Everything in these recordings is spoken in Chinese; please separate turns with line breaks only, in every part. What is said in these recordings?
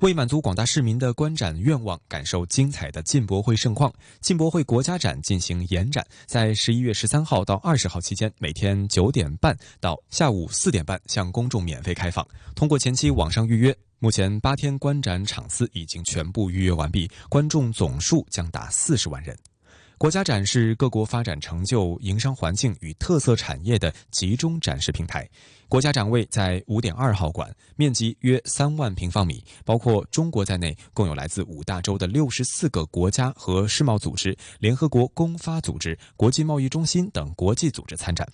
为满足广大市民的观展愿望，感受精彩的进博会盛况，进博会国家展进行延展，在十一月十三号到二十号期间，每天九点半到下午四点半向公众免费开放。通过前期网上预约，目前八天观展场次已经全部预约完毕，观众总数将达四十万人。国家展是各国发展成就、营商环境与特色产业的集中展示平台。国家展位在五点二号馆，面积约三万平方米，包括中国在内，共有来自五大洲的六十四个国家和世贸组织、联合国公发组织、国际贸易中心等国际组织参展。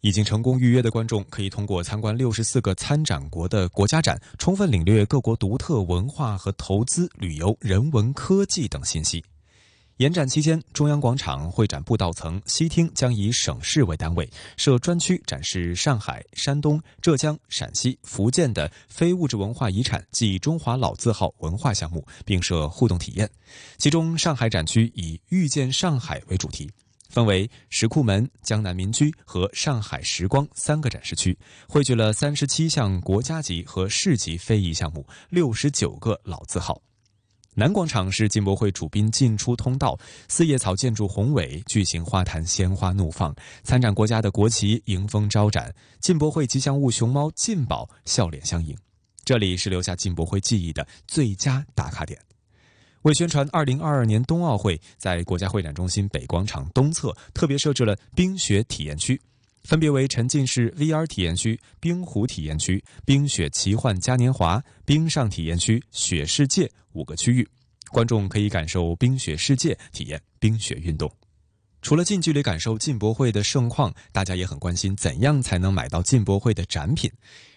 已经成功预约的观众可以通过参观六十四个参展国的国家展，充分领略各国独特文化和投资、旅游、人文、科技等信息。延展期间，中央广场会展布道层西厅将以省市为单位设专区，展示上海、山东、浙江、陕西、福建的非物质文化遗产暨中华老字号文化项目，并设互动体验。其中，上海展区以“遇见上海”为主题，分为石库门、江南民居和上海时光三个展示区，汇聚了三十七项国家级和市级非遗项目，六十九个老字号。南广场是进博会主宾进出通道，四叶草建筑宏伟，巨型花坛鲜花怒放，参展国家的国旗迎风招展，进博会吉祥物熊猫进宝笑脸相迎。这里是留下进博会记忆的最佳打卡点。为宣传2022年冬奥会，在国家会展中心北广场东侧特别设置了冰雪体验区。分别为沉浸式 VR 体验区、冰壶体验区、冰雪奇幻嘉年华、冰上体验区、雪世界五个区域，观众可以感受冰雪世界，体验冰雪运动。除了近距离感受进博会的盛况，大家也很关心怎样才能买到进博会的展品。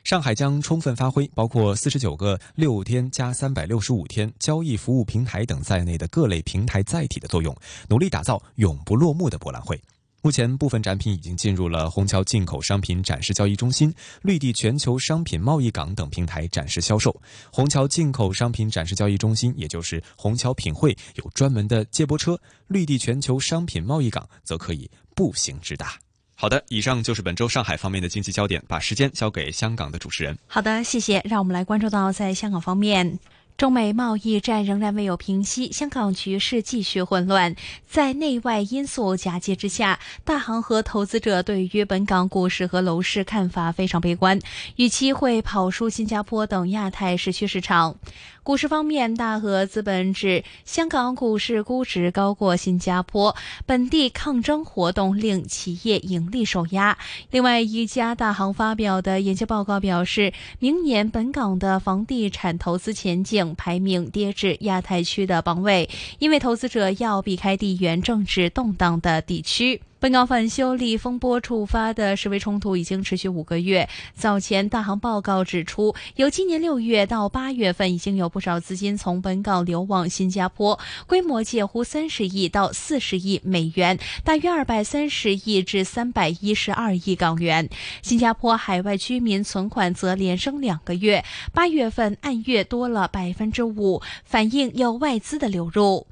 上海将充分发挥包括四十九个六天加三百六十五天交易服务平台等在内的各类平台载体的作用，努力打造永不落幕的博览会。目前，部分展品已经进入了虹桥进口商品展示交易中心、绿地全球商品贸易港等平台展示销售。虹桥进口商品展示交易中心，也就是虹桥品汇，有专门的接驳车；绿地全球商品贸易港则可以步行直达。好的，以上就是本周上海方面的经济焦点，把时间交给香港的主持人。
好的，谢谢。让我们来关注到在香港方面。中美贸易战仍然未有平息，香港局势继续混乱。在内外因素夹击之下，大行和投资者对于本港股市和楼市看法非常悲观，预期会跑输新加坡等亚太市区市场。股市方面，大和资本指香港股市估值高过新加坡，本地抗争活动令企业盈利受压。另外一家大行发表的研究报告表示，明年本港的房地产投资前景排名跌至亚太区的榜位，因为投资者要避开地缘政治动荡的地区。本港反修例风波触发的示威冲突已经持续五个月。早前大行报告指出，由今年六月到八月份，已经有不少资金从本港流往新加坡，规模介乎三十亿到四十亿美元，大约二百三十亿至三百一十二亿港元。新加坡海外居民存款则连升两个月，八月份按月多了百分之五，反映有外资的流入。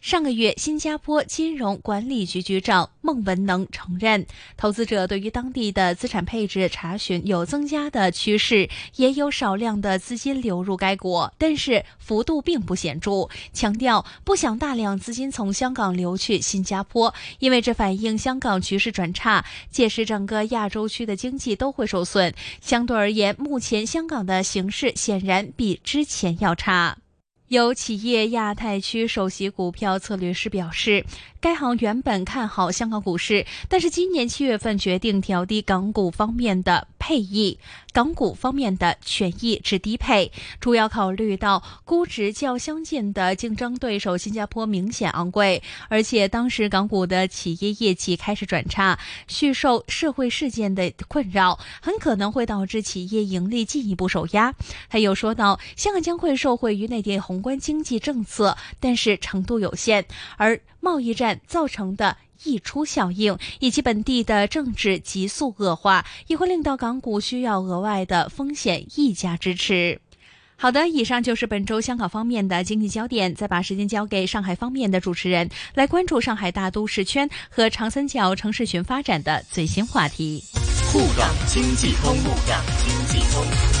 上个月，新加坡金融管理局局长孟文能承认，投资者对于当地的资产配置查询有增加的趋势，也有少量的资金流入该国，但是幅度并不显著。强调不想大量资金从香港流去新加坡，因为这反映香港局势转差，届时整个亚洲区的经济都会受损。相对而言，目前香港的形势显然比之前要差。有企业亚太区首席股票策略师表示，该行原本看好香港股市，但是今年七月份决定调低港股方面的配益，港股方面的权益至低配，主要考虑到估值较相近的竞争对手新加坡明显昂贵，而且当时港股的企业业绩开始转差，续受社会事件的困扰，很可能会导致企业盈利进一步受压。他又说到，香港将会受惠于内地红宏观经济政策，但是程度有限，而贸易战造成的溢出效应以及本地的政治急速恶化，也会令到港股需要额外的风险溢价支持。好的，以上就是本周香港方面的经济焦点。再把时间交给上海方面的主持人，来关注上海大都市圈和长三角城市群发展的最新话题。
沪港经济通，沪港经济通。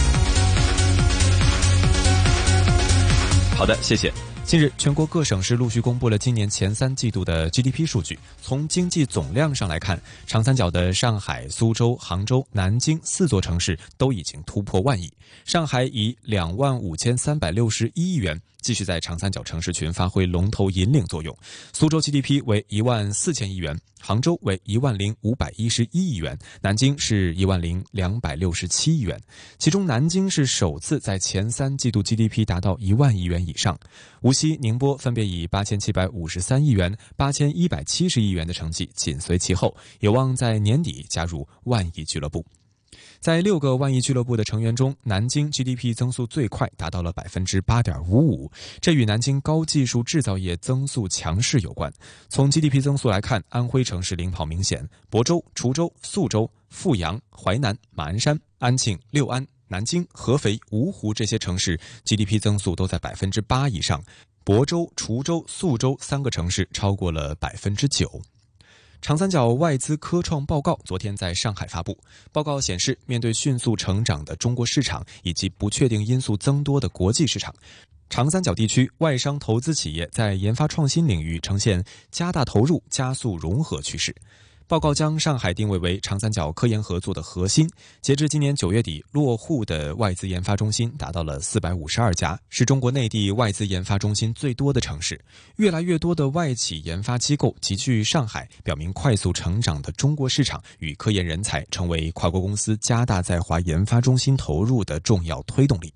好的，谢谢。近日，全国各省市陆续公布了今年前三季度的 GDP 数据。从经济总量上来看，长三角的上海、苏州、杭州、南京四座城市都已经突破万亿。上海以两万五千三百六十一亿元。继续在长三角城市群发挥龙头引领作用。苏州 GDP 为一万四千亿元，杭州为一万零五百一十一亿元，南京是一万零两百六十七亿元。其中，南京是首次在前三季度 GDP 达到一万亿元以上。无锡、宁波分别以八千七百五十三亿元、八千一百七十亿元的成绩紧随其后，有望在年底加入万亿俱乐部。在六个万亿俱乐部的成员中，南京 GDP 增速最快，达到了百分之八点五五。这与南京高技术制造业增速强势有关。从 GDP 增速来看，安徽城市领跑明显，亳州、滁州、宿州、阜阳、淮南、马鞍山、安庆、六安、南京、合肥、芜湖这些城市 GDP 增速都在百分之八以上。亳州、滁州、宿州三个城市超过了百分之九。长三角外资科创报告昨天在上海发布。报告显示，面对迅速成长的中国市场以及不确定因素增多的国际市场，长三角地区外商投资企业在研发创新领域呈现加大投入、加速融合趋势。报告将上海定位为长三角科研合作的核心。截至今年九月底，落户的外资研发中心达到了四百五十二家，是中国内地外资研发中心最多的城市。越来越多的外企研发机构集聚上海，表明快速成长的中国市场与科研人才成为跨国公司加大在华研发中心投入的重要推动力。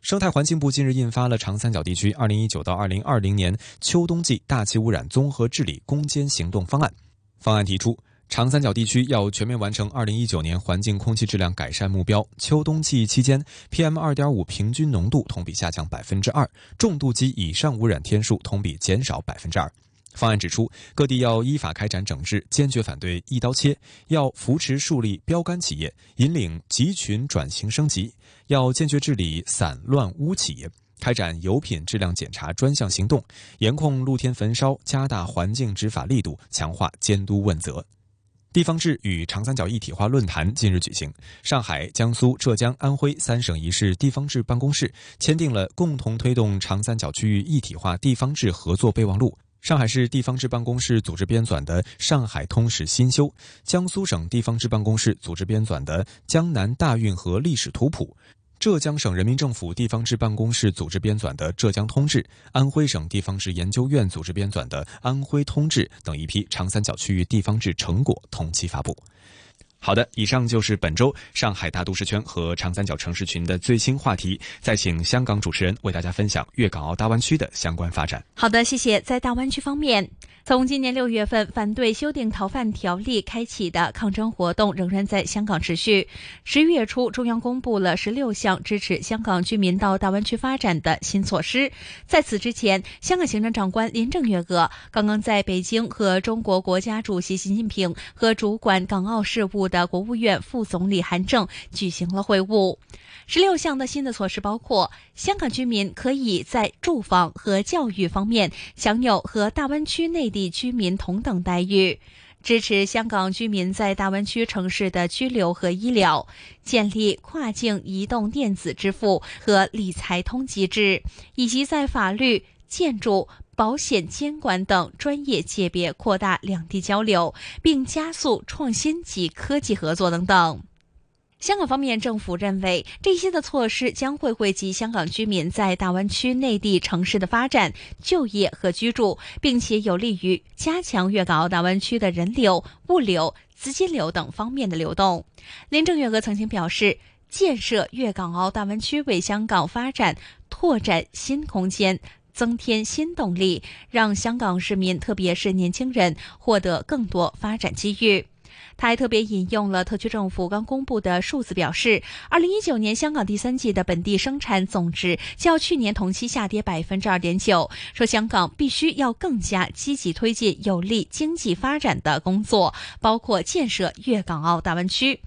生态环境部近日印发了长三角地区二零一九到二零二零年秋冬季大气污染综合治理攻坚行动方案。方案提出，长三角地区要全面完成2019年环境空气质量改善目标。秋冬季期间，PM2.5 平均浓度同比下降百分之二，重度及以上污染天数同比减少百分之二。方案指出，各地要依法开展整治，坚决反对一刀切；要扶持树立标杆企业，引领集群转型升级；要坚决治理散乱污企业。开展油品质量检查专项行动，严控露天焚烧，加大环境执法力度，强化监督问责。地方志与长三角一体化论坛近日举行，上海、江苏、浙江、安徽三省一市地方志办公室签订了共同推动长三角区域一体化地方志合作备忘录。上海市地方志办公室组织编纂的《上海通史新修》，江苏省地方志办公室组织编纂的《江南大运河历史图谱》。浙江省人民政府地方志办公室组织编纂的《浙江通志》，安徽省地方志研究院组织编纂的《安徽通志》等一批长三角区域地方志成果同期发布。好的，以上就是本周上海大都市圈和长三角城市群的最新话题。再请香港主持人为大家分享粤港澳大湾区的相关发展。
好的，谢谢。在大湾区方面。从今年六月份反对修订逃犯条例开启的抗争活动仍然在香港持续。十一月初，中央公布了十六项支持香港居民到大湾区发展的新措施。在此之前，香港行政长官林郑月娥刚刚在北京和中国国家主席习近平和主管港澳事务的国务院副总理韩正举行了会晤。十六项的新的措施包括：香港居民可以在住房和教育方面享有和大湾区内地居民同等待遇；支持香港居民在大湾区城市的居留和医疗；建立跨境移动电子支付和理财通机制；以及在法律、建筑、保险监管等专业界别扩大两地交流，并加速创新及科技合作等等。香港方面，政府认为这些的措施将会惠及香港居民在大湾区内地城市的发展、就业和居住，并且有利于加强粤港澳大湾区的人流、物流、资金流等方面的流动。林郑月娥曾经表示，建设粤港澳大湾区为香港发展拓展新空间。增添新动力，让香港市民，特别是年轻人，获得更多发展机遇。他还特别引用了特区政府刚公布的数字，表示，二零一九年香港第三季的本地生产总值较去年同期下跌百分之二点九。说香港必须要更加积极推进有利经济发展的工作，包括建设粤港澳大湾区。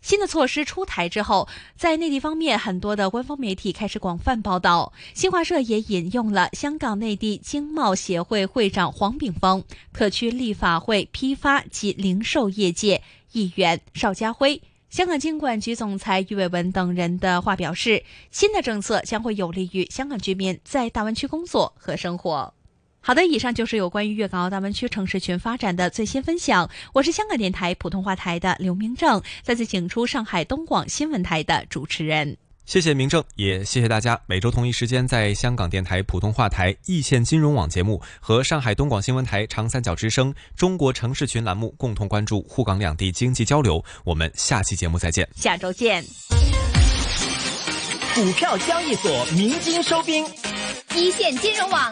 新的措施出台之后，在内地方面，很多的官方媒体开始广泛报道。新华社也引用了香港内地经贸协会会长黄炳峰、特区立法会批发及零售业界议员邵家辉、香港经管局总裁余伟文等人的话，表示新的政策将会有利于香港居民在大湾区工作和生活。好的，以上就是有关于粤港澳大湾区城市群发展的最新分享。我是香港电台普通话台的刘明正，再次请出上海东广新闻台的主持人。
谢谢明正，也谢谢大家。每周同一时间，在香港电台普通话台易线金融网节目和上海东广新闻台长三角之声中国城市群栏目共同关注沪港两地经济交流。我们下期节目再见，
下周见。
股票交易所鸣金收兵，
一线金融网。